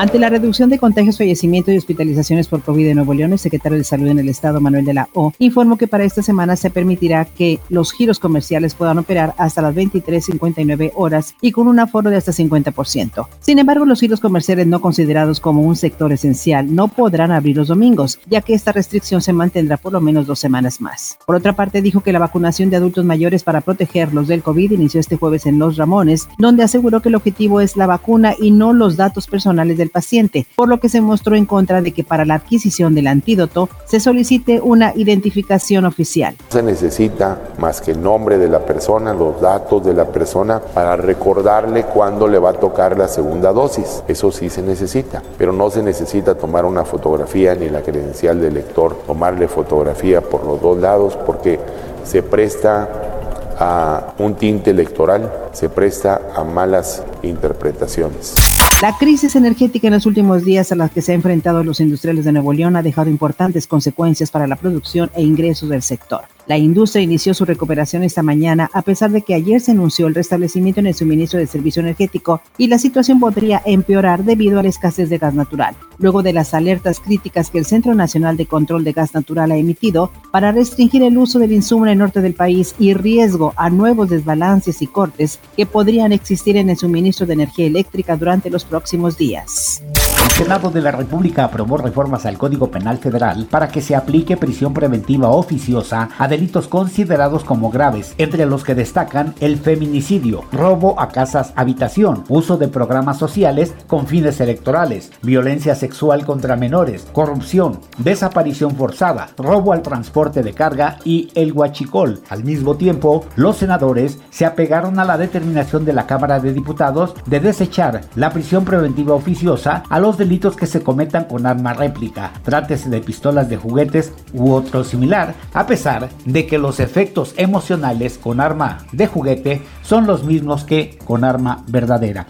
Ante la reducción de contagios, fallecimientos y hospitalizaciones por COVID en Nuevo León, el secretario de Salud en el Estado, Manuel de la O, informó que para esta semana se permitirá que los giros comerciales puedan operar hasta las 23.59 horas y con un aforo de hasta 50%. Sin embargo, los giros comerciales no considerados como un sector esencial no podrán abrir los domingos, ya que esta restricción se mantendrá por lo menos dos semanas más. Por otra parte, dijo que la vacunación de adultos mayores para protegerlos del COVID inició este jueves en Los Ramones, donde aseguró que el objetivo es la vacuna y no los datos personales del paciente, por lo que se mostró en contra de que para la adquisición del antídoto se solicite una identificación oficial. Se necesita más que el nombre de la persona, los datos de la persona para recordarle cuándo le va a tocar la segunda dosis. Eso sí se necesita, pero no se necesita tomar una fotografía ni la credencial del lector, tomarle fotografía por los dos lados porque se presta a un tinte electoral, se presta a malas interpretaciones. La crisis energética en los últimos días a las que se han enfrentado los industriales de Nuevo León ha dejado importantes consecuencias para la producción e ingresos del sector. La industria inició su recuperación esta mañana a pesar de que ayer se anunció el restablecimiento en el suministro de servicio energético y la situación podría empeorar debido a la escasez de gas natural. Luego de las alertas críticas que el Centro Nacional de Control de Gas Natural ha emitido para restringir el uso del insumo en el norte del país y riesgo a nuevos desbalances y cortes que podrían existir en el suministro de energía eléctrica durante los próximos días. El Senado de la República aprobó reformas al Código Penal Federal para que se aplique prisión preventiva oficiosa a delitos considerados como graves, entre los que destacan el feminicidio, robo a casas habitación, uso de programas sociales con fines electorales, violencia sexual contra menores, corrupción, desaparición forzada, robo al transporte de carga y el huachicol. Al mismo tiempo, los senadores se apegaron a la determinación de la Cámara de Diputados de desechar la prisión preventiva oficiosa a los delitos que se cometan con arma réplica, trátese de pistolas de juguetes u otro similar, a pesar de que los efectos emocionales con arma de juguete son los mismos que con arma verdadera.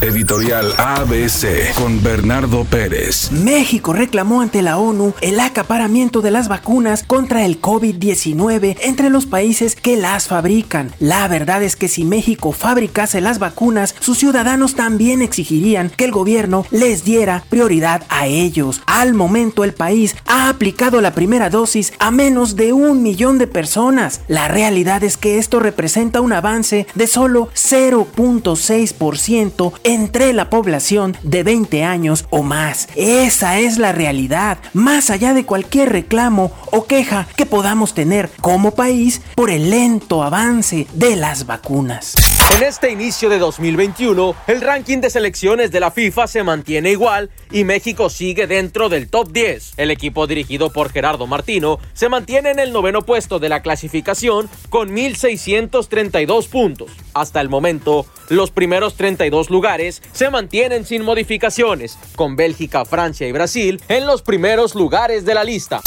Editorial ABC con Bernardo Pérez. México reclamó ante la ONU el acaparamiento de las vacunas contra el COVID-19 entre los países que las fabrican. La verdad es que si México fabricase las vacunas, sus ciudadanos también exigirían que el gobierno les diera prioridad a ellos. Al momento el país ha aplicado la primera dosis a menos de un millón de personas. La realidad es que esto representa un avance de solo 0.6% entre la población de 20 años o más. Esa es la realidad, más allá de cualquier reclamo o queja que podamos tener como país por el lento avance de las vacunas. En este inicio de 2021, el ranking de selecciones de la FIFA se mantiene igual y México sigue dentro del top 10. El equipo dirigido por Gerardo Martino se mantiene en el noveno puesto de la clasificación con 1.632 puntos. Hasta el momento, los primeros 32 lugares se mantienen sin modificaciones, con Bélgica, Francia y Brasil en los primeros lugares de la lista.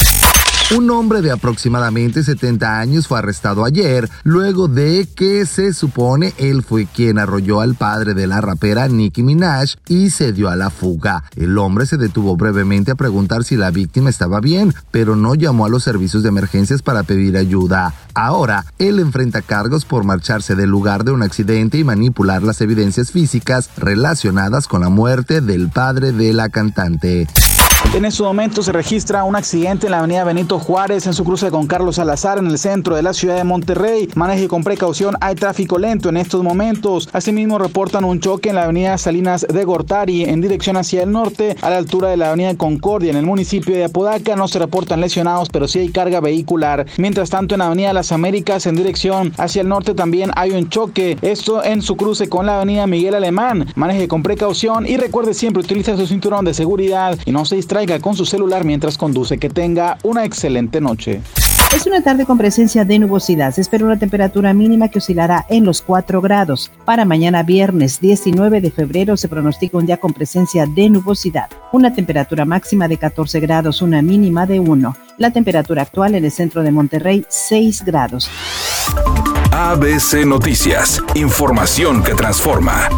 Un hombre de aproximadamente 70 años fue arrestado ayer luego de que se supone él fue quien arrolló al padre de la rapera Nicki Minaj y se dio a la fuga. El hombre se detuvo brevemente a preguntar si la víctima estaba bien, pero no llamó a los servicios de emergencias para pedir ayuda. Ahora, él enfrenta cargos por marcharse del lugar de un accidente y manipular las evidencias físicas relacionadas con la muerte del padre de la cantante. En estos momentos se registra un accidente en la avenida Benito Juárez en su cruce con Carlos Salazar en el centro de la ciudad de Monterrey. Maneje con precaución, hay tráfico lento en estos momentos. Asimismo reportan un choque en la avenida Salinas de Gortari en dirección hacia el norte a la altura de la avenida Concordia en el municipio de Apodaca. No se reportan lesionados, pero sí hay carga vehicular. Mientras tanto en la avenida Las Américas en dirección hacia el norte también hay un choque. Esto en su cruce con la avenida Miguel Alemán. Maneje con precaución y recuerde siempre utilizar su cinturón de seguridad y no se distraiga con su celular mientras conduce. Que tenga una excelente noche. Es una tarde con presencia de nubosidad. Se espera una temperatura mínima que oscilará en los 4 grados. Para mañana viernes 19 de febrero se pronostica un día con presencia de nubosidad. Una temperatura máxima de 14 grados, una mínima de 1. La temperatura actual en el centro de Monterrey 6 grados. ABC Noticias. Información que transforma.